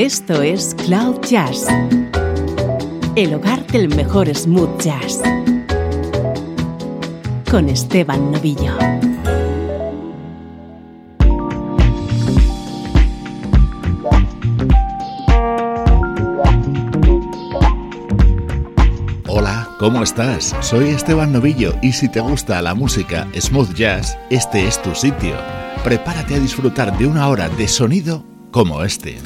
Esto es Cloud Jazz, el hogar del mejor smooth jazz, con Esteban Novillo. Hola, ¿cómo estás? Soy Esteban Novillo y si te gusta la música smooth jazz, este es tu sitio. Prepárate a disfrutar de una hora de sonido como este.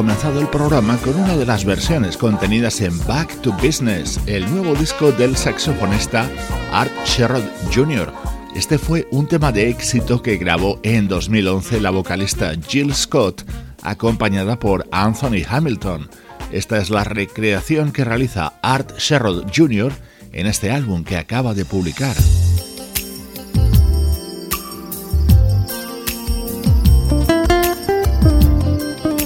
Comenzado el programa con una de las versiones contenidas en Back to Business, el nuevo disco del saxofonista Art Sherrod Jr. Este fue un tema de éxito que grabó en 2011 la vocalista Jill Scott, acompañada por Anthony Hamilton. Esta es la recreación que realiza Art Sherrod Jr. en este álbum que acaba de publicar.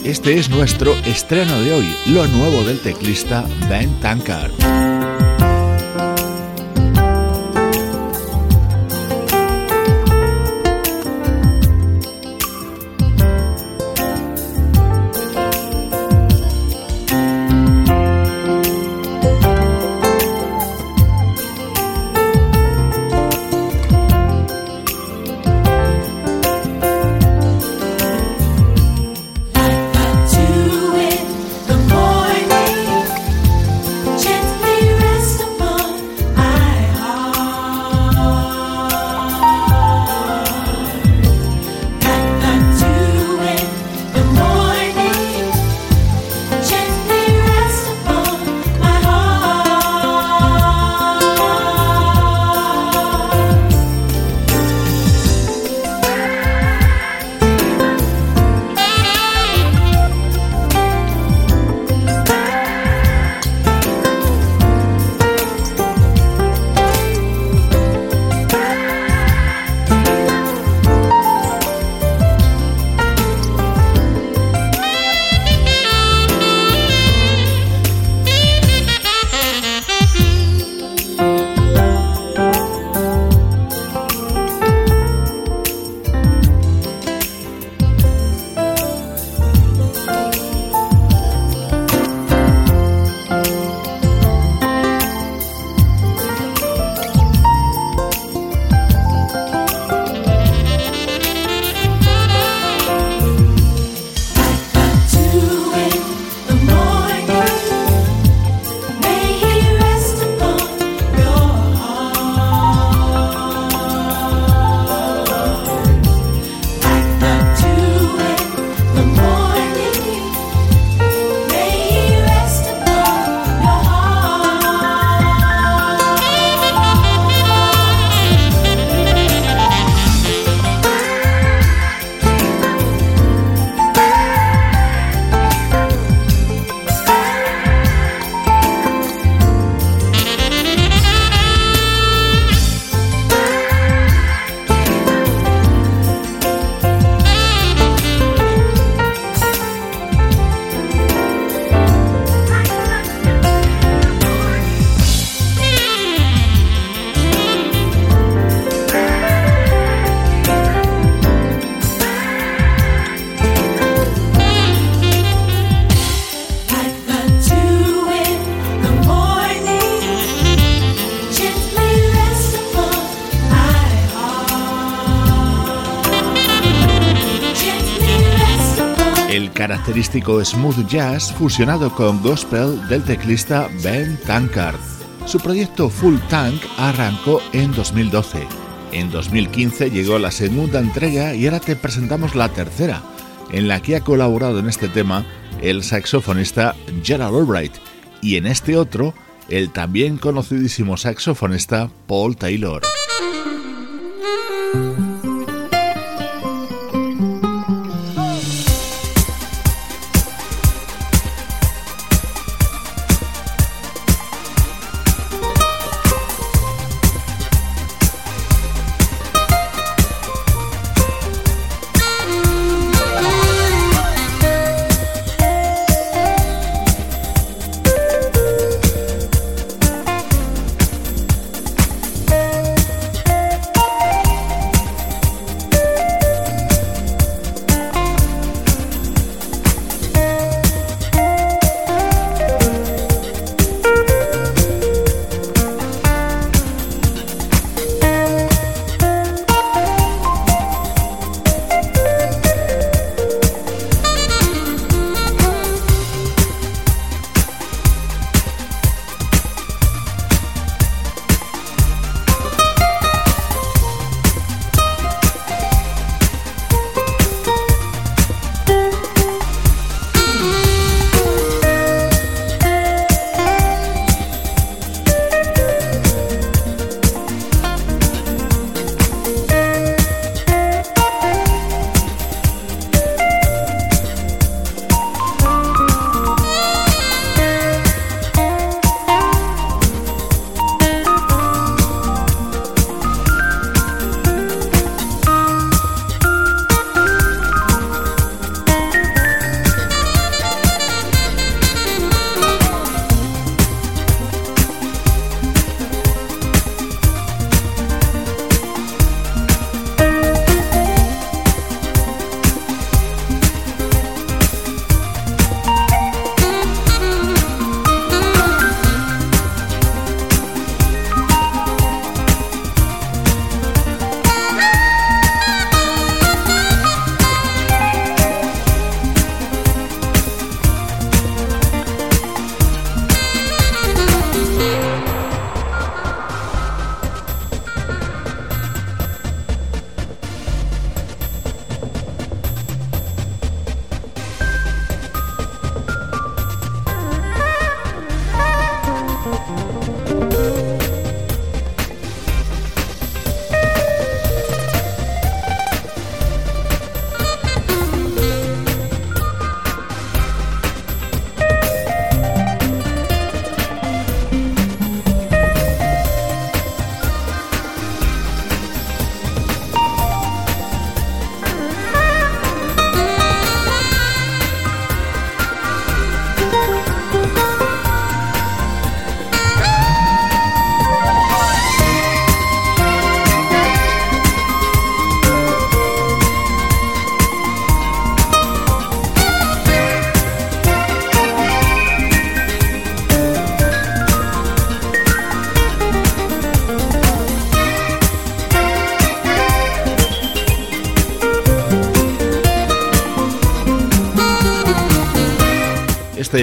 Este es nuestro estreno de hoy, lo nuevo del teclista Ben Tankard. Característico smooth jazz fusionado con gospel del teclista Ben Tankard. Su proyecto Full Tank arrancó en 2012. En 2015 llegó la segunda entrega y ahora te presentamos la tercera, en la que ha colaborado en este tema el saxofonista Gerald Albright y en este otro el también conocidísimo saxofonista Paul Taylor.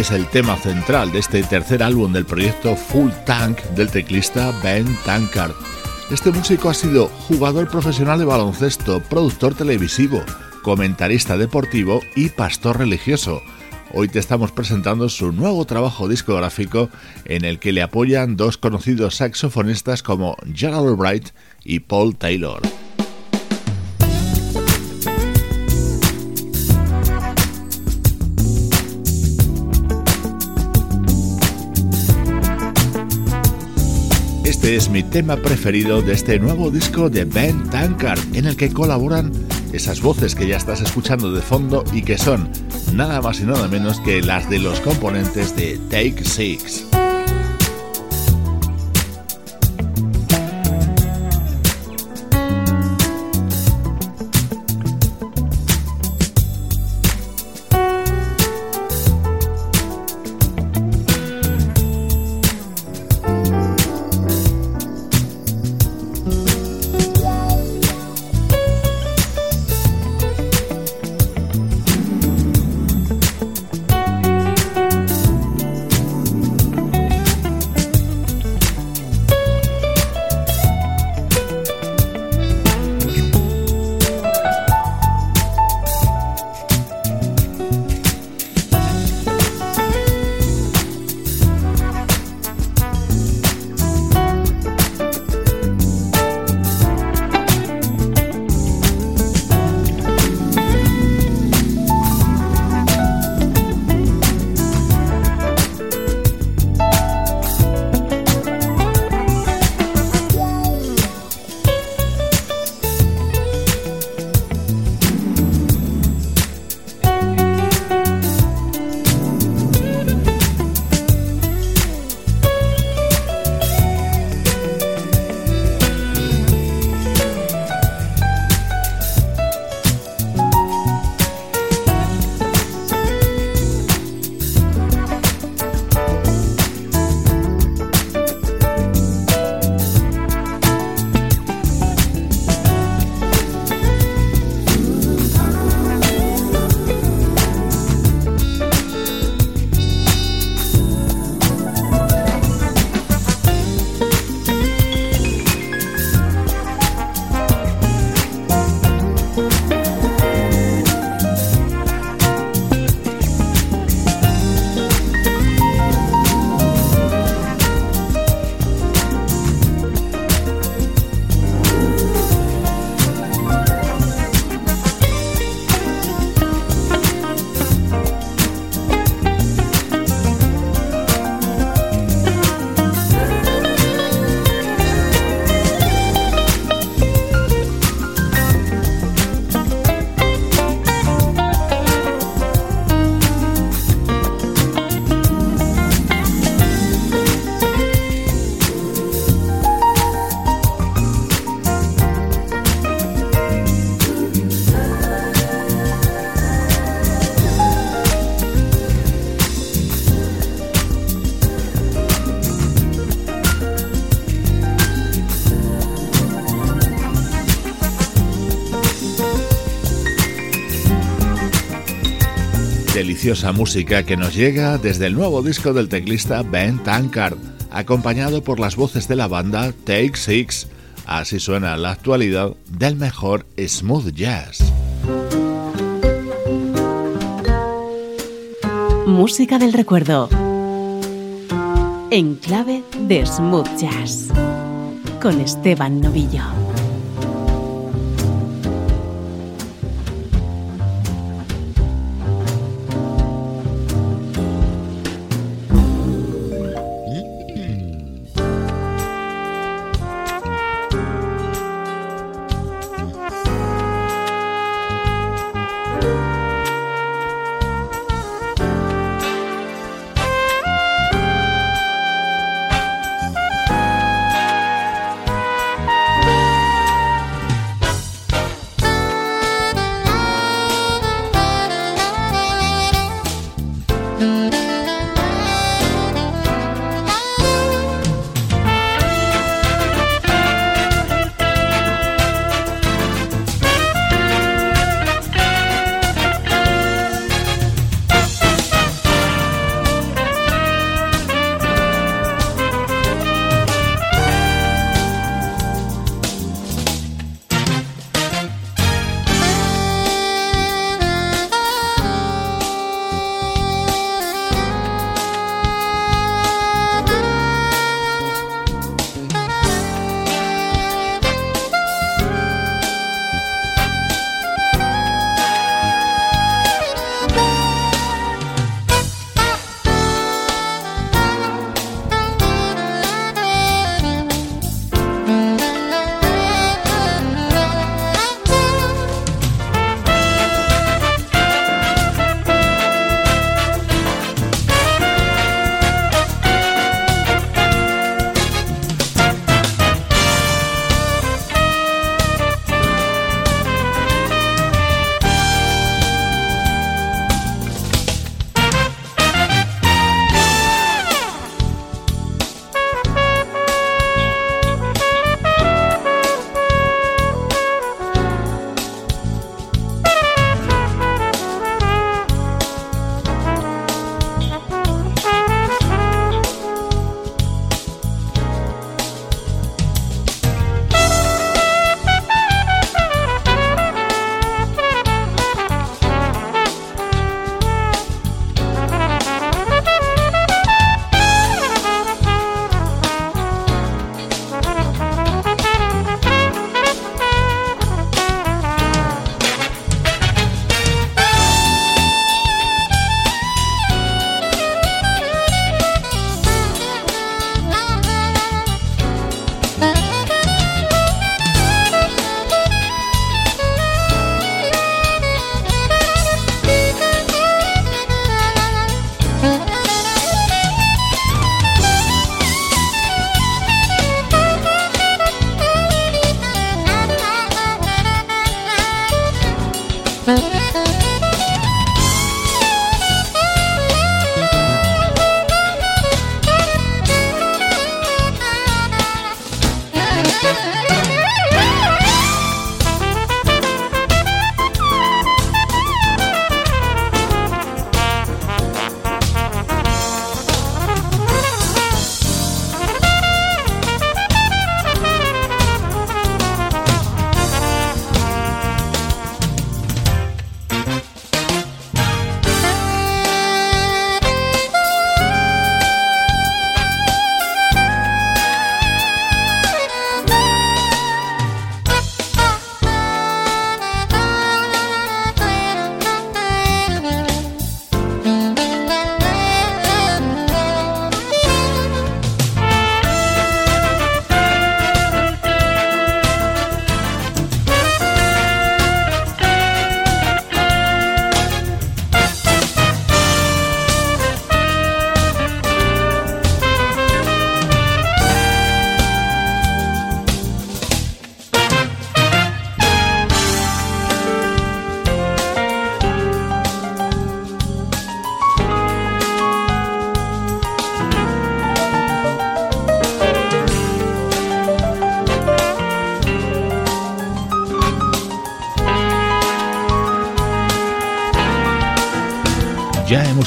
Es el tema central de este tercer álbum del proyecto Full Tank del teclista Ben Tankard. Este músico ha sido jugador profesional de baloncesto, productor televisivo, comentarista deportivo y pastor religioso. Hoy te estamos presentando su nuevo trabajo discográfico en el que le apoyan dos conocidos saxofonistas como Gerald Albright y Paul Taylor. Es mi tema preferido de este nuevo disco de Ben Tankard, en el que colaboran esas voces que ya estás escuchando de fondo y que son nada más y nada menos que las de los componentes de Take Six. Deliciosa música que nos llega desde el nuevo disco del teclista Ben Tankard, acompañado por las voces de la banda Take Six. Así suena la actualidad del mejor smooth jazz. Música del recuerdo. En clave de smooth jazz. Con Esteban Novillo.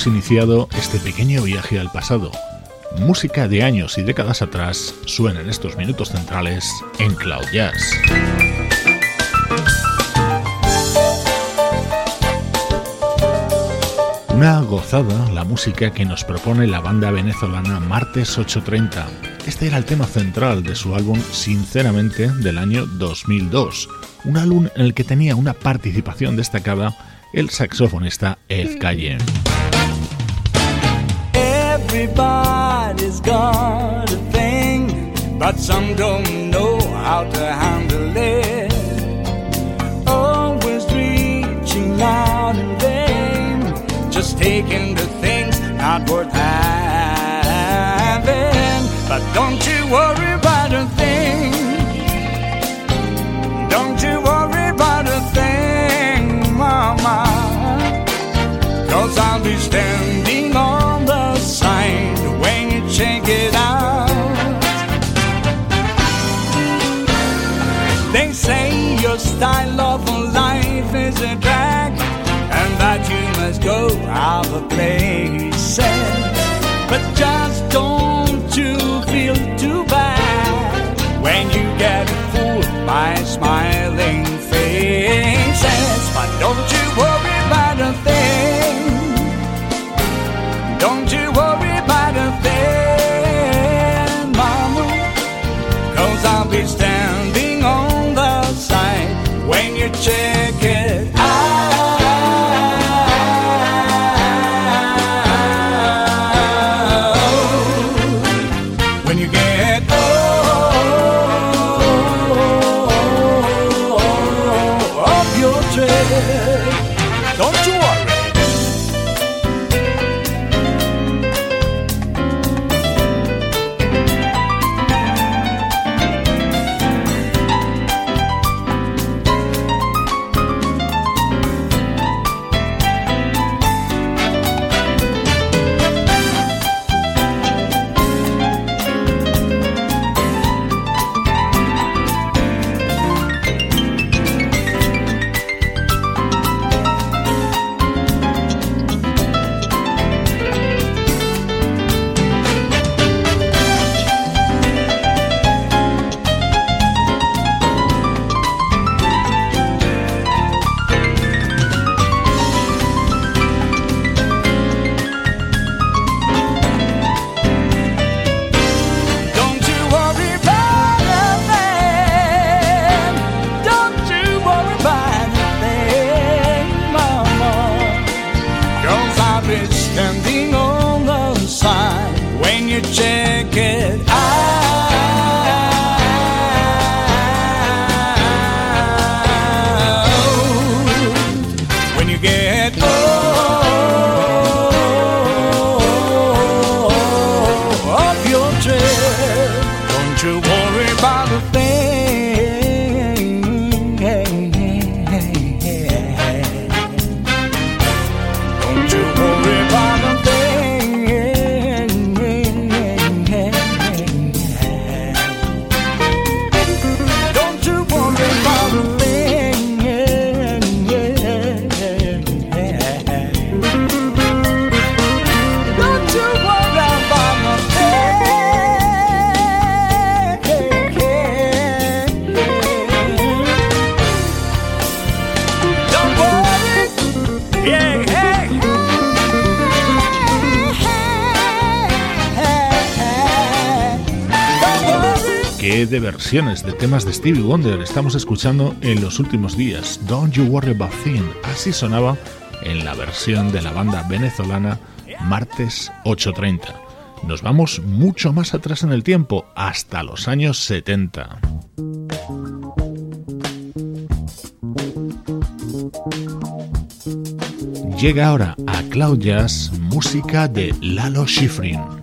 Iniciado este pequeño viaje al pasado. Música de años y décadas atrás suena en estos minutos centrales en Cloud Jazz. Una gozada la música que nos propone la banda venezolana Martes 830. Este era el tema central de su álbum Sinceramente del año 2002, un álbum en el que tenía una participación destacada el saxofonista Ed Calle. Everybody's got a thing, but some don't know how to handle it. Always reaching out in vain, just taking the things not worth having. But don't you worry about a thing. Cause I'll be standing on the side when you check it out. They say your style of life is a drag and that you must go out of places. But just don't you feel too bad when you get fooled by smiling faces. But don't you worry de temas de Stevie Wonder estamos escuchando en los últimos días? Don't You Worry About Thing. Así sonaba en la versión de la banda venezolana Martes 830. Nos vamos mucho más atrás en el tiempo, hasta los años 70. Llega ahora a Cloud Jazz música de Lalo Schifrin.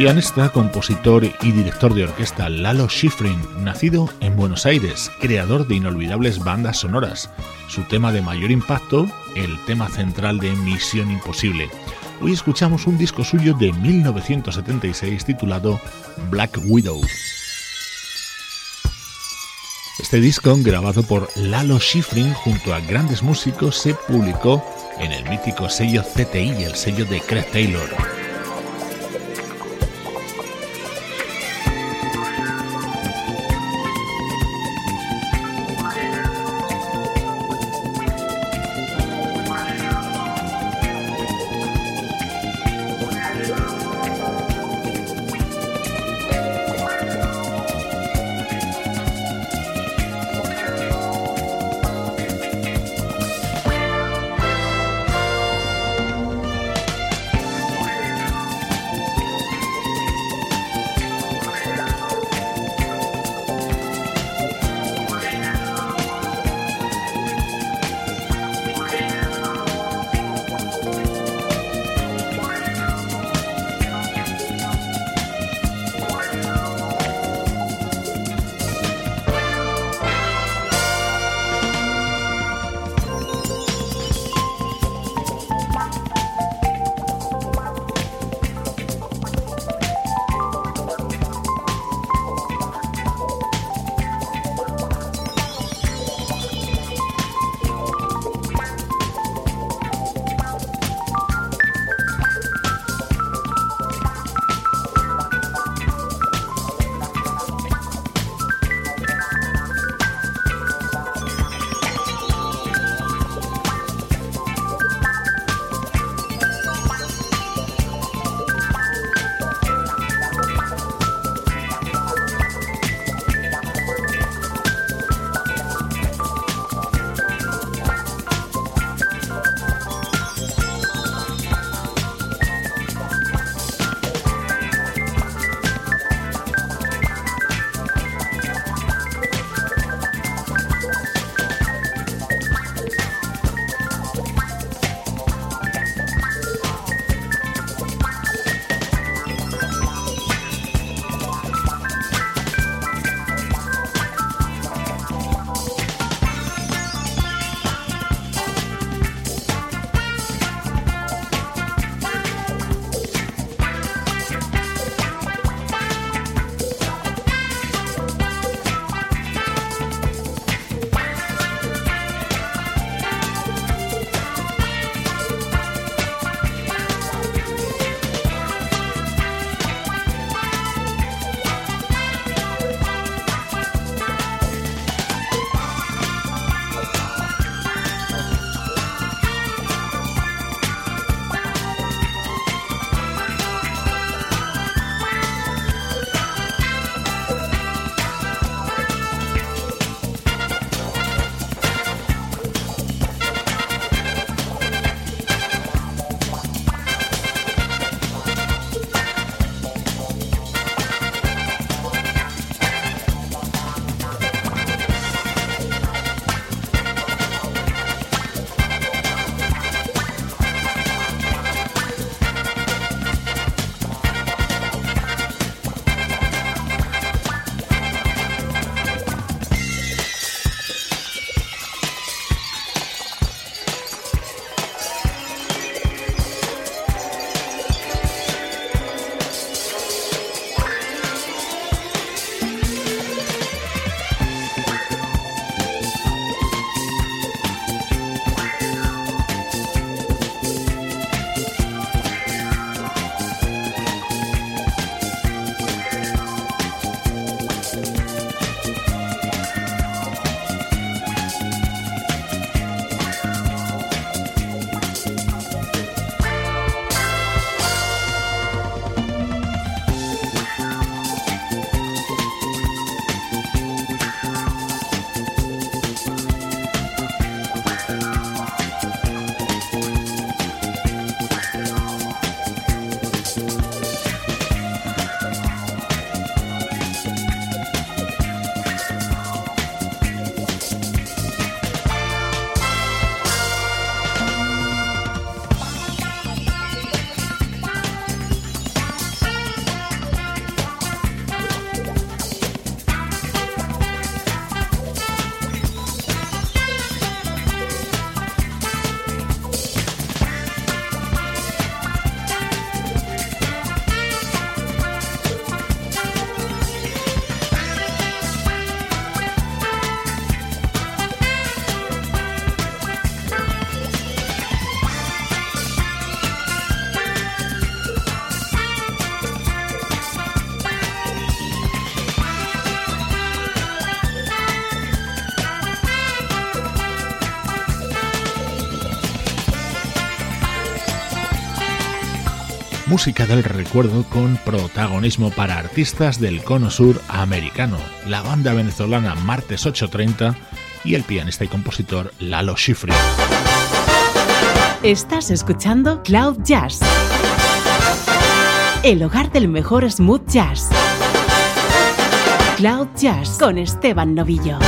Pianista, compositor y director de orquesta Lalo Schifrin, nacido en Buenos Aires, creador de inolvidables bandas sonoras. Su tema de mayor impacto, el tema central de Misión Imposible. Hoy escuchamos un disco suyo de 1976 titulado Black Widow. Este disco, grabado por Lalo Schifrin junto a grandes músicos, se publicó en el mítico sello CTI, el sello de Craig Taylor. Música del recuerdo con protagonismo para artistas del cono sur americano, la banda venezolana Martes 830 y el pianista y compositor Lalo Schifrin. Estás escuchando Cloud Jazz, el hogar del mejor smooth jazz. Cloud Jazz con Esteban Novillo.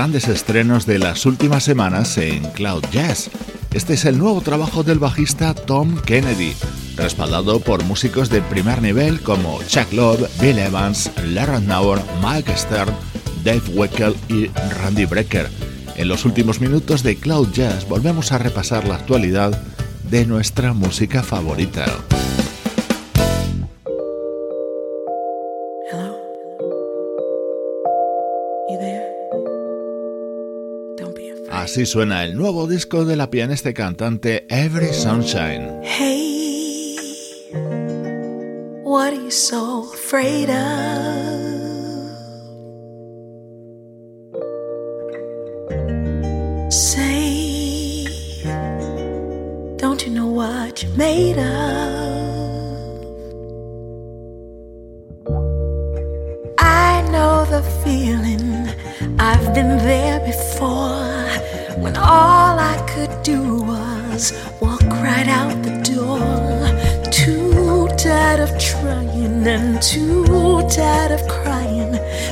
Grandes estrenos de las últimas semanas en Cloud Jazz. Este es el nuevo trabajo del bajista Tom Kennedy, respaldado por músicos de primer nivel como Chuck Love, Bill Evans, Larry Nauer, Mike Stern, Dave Weckel y Randy Brecker. En los últimos minutos de Cloud Jazz volvemos a repasar la actualidad de nuestra música favorita. Así suena el nuevo disco de la pianista cantante Every Sunshine. Hey, what are you so afraid of?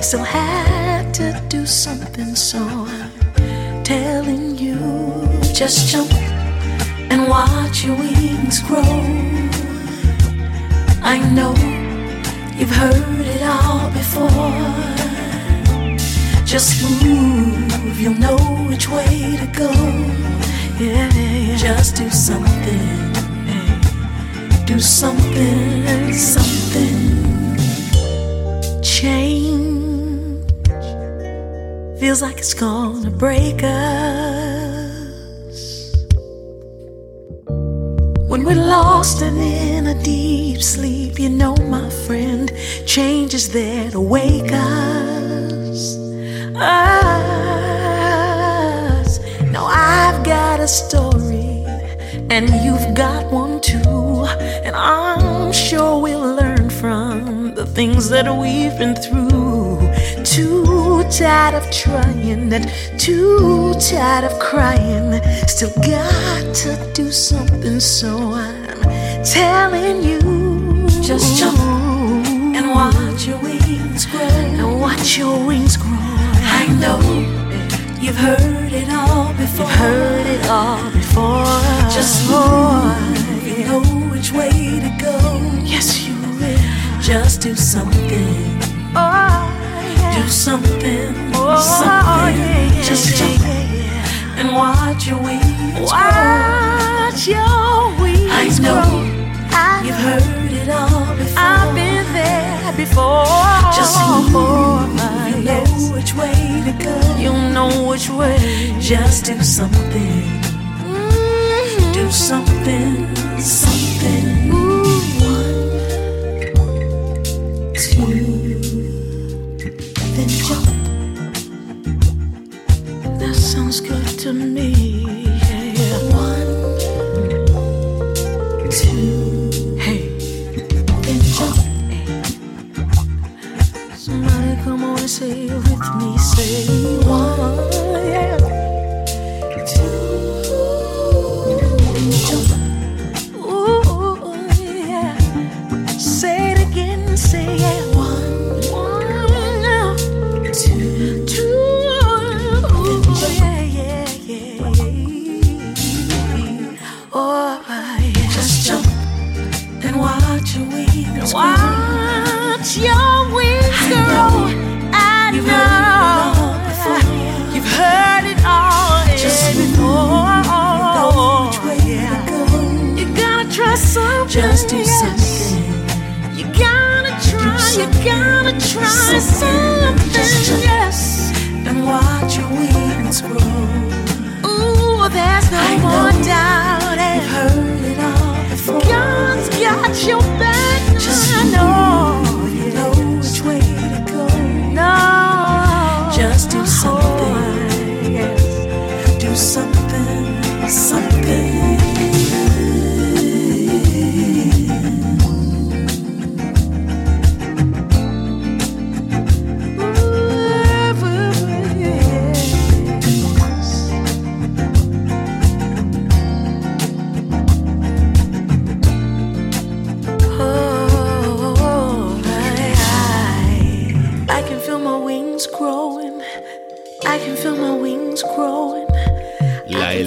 Still had to do something. So I'm telling you, just jump and watch your wings grow. I know you've heard it all before. Just move, you'll know which way to go. Yeah, yeah. Just do something, do something, something. Change feels like it's gonna break us. When we're lost and in a deep sleep, you know, my friend, change is there to wake us us. Now I've got a story, and you've got one too. And I'm sure we'll learn from the things that we've been through. Too tired of trying and too tired of crying. Still got to do something, so I'm telling you. Just jump and watch your wings grow. And watch your wings grow. I know you've heard it all before. You've heard it all before. Just move, you know which way to go. Yes, you will. Just do something. Oh. Do something. Oh, something. Yeah, yeah, Just jump and watch your wings watch grow. your wings I know grow. you've heard it all before. I've been there before. Just move. You know which way to go. You know which way. Just do something. Mm-hmm. Do something. Something. Ooh. One, two, sounds good to me. Something. Just do something. You gotta try. You something. gotta try Something. Just something. jump. Yes. And watch your wings grow. Ooh, there's no I more doubt. Eh. You've heard it all before. God's got your back.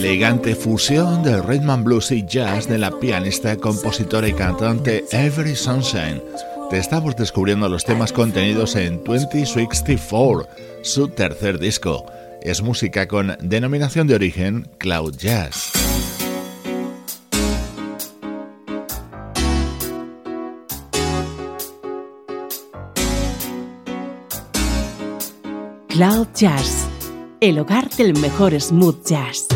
Elegante fusión del rhythm blues y jazz de la pianista, compositora y cantante Every Sunshine. Te estamos descubriendo los temas contenidos en 2064, su tercer disco. Es música con denominación de origen Cloud Jazz. Cloud Jazz, el hogar del mejor smooth jazz.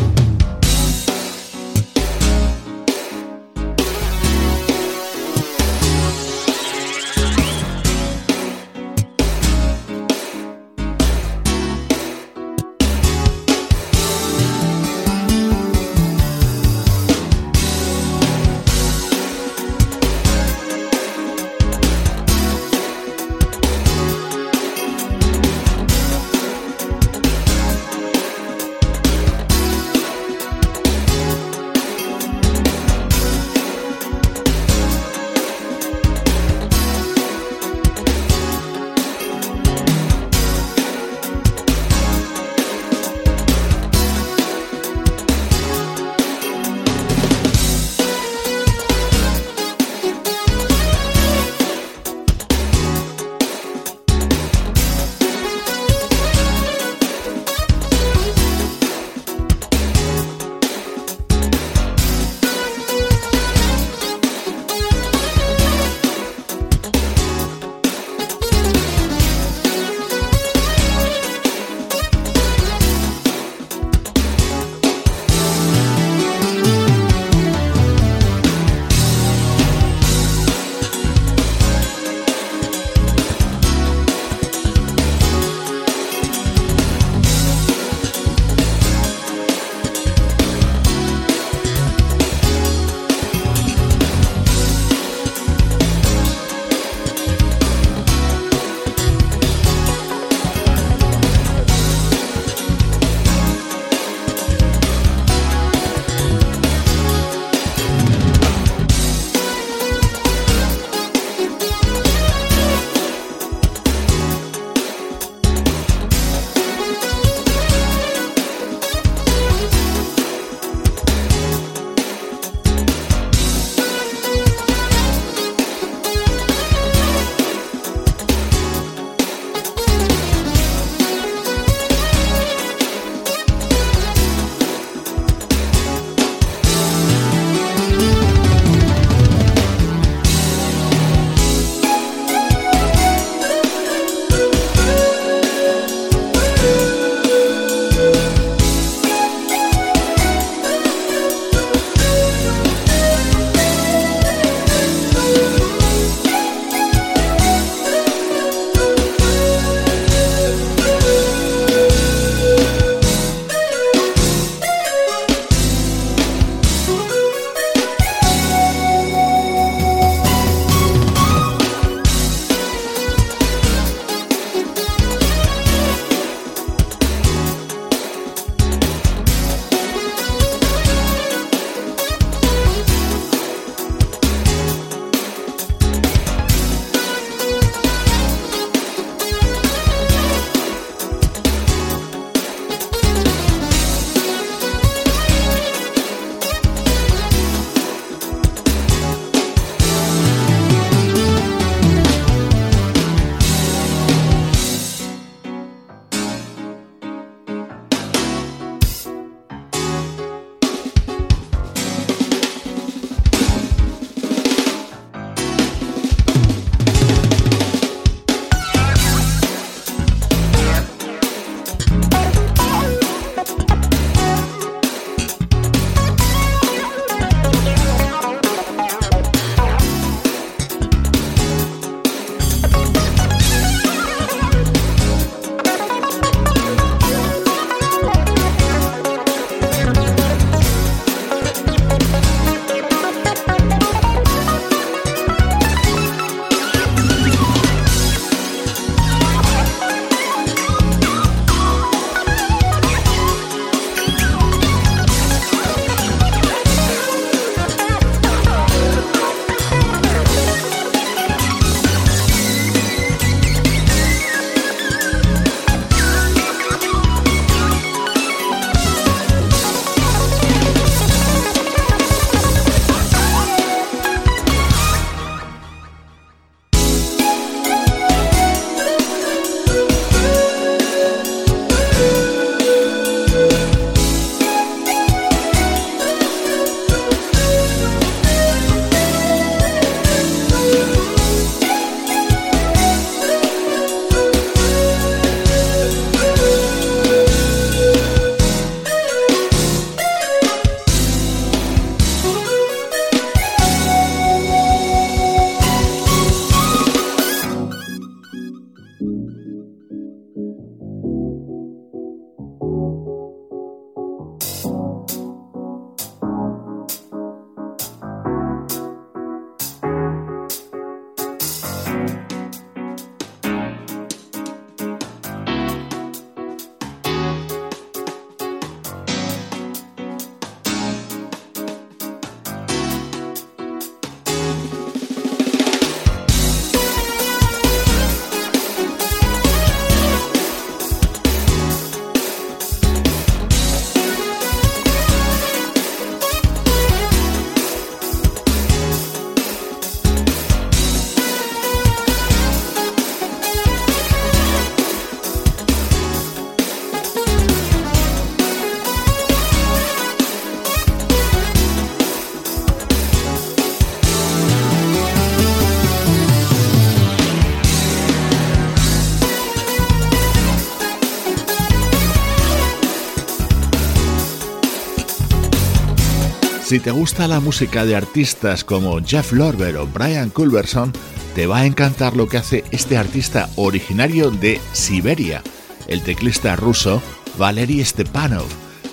Si te gusta la música de artistas como Jeff Lorber o Brian Culberson, te va a encantar lo que hace este artista originario de Siberia. El teclista ruso Valery Stepanov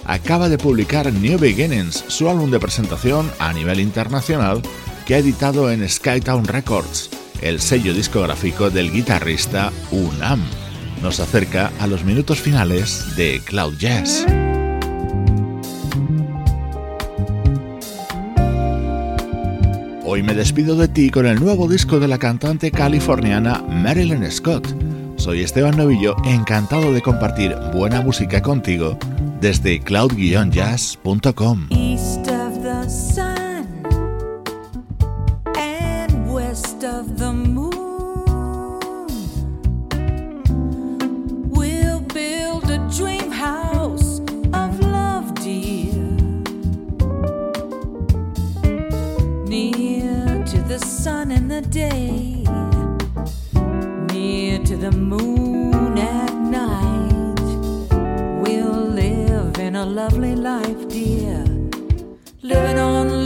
acaba de publicar New Beginnings, su álbum de presentación a nivel internacional que ha editado en Skytown Records, el sello discográfico del guitarrista Unam. Nos acerca a los minutos finales de Cloud Jazz. Me despido de ti con el nuevo disco de la cantante californiana Marilyn Scott. Soy Esteban Novillo, encantado de compartir buena música contigo desde cloud-jazz.com. lovely life, dear. Living on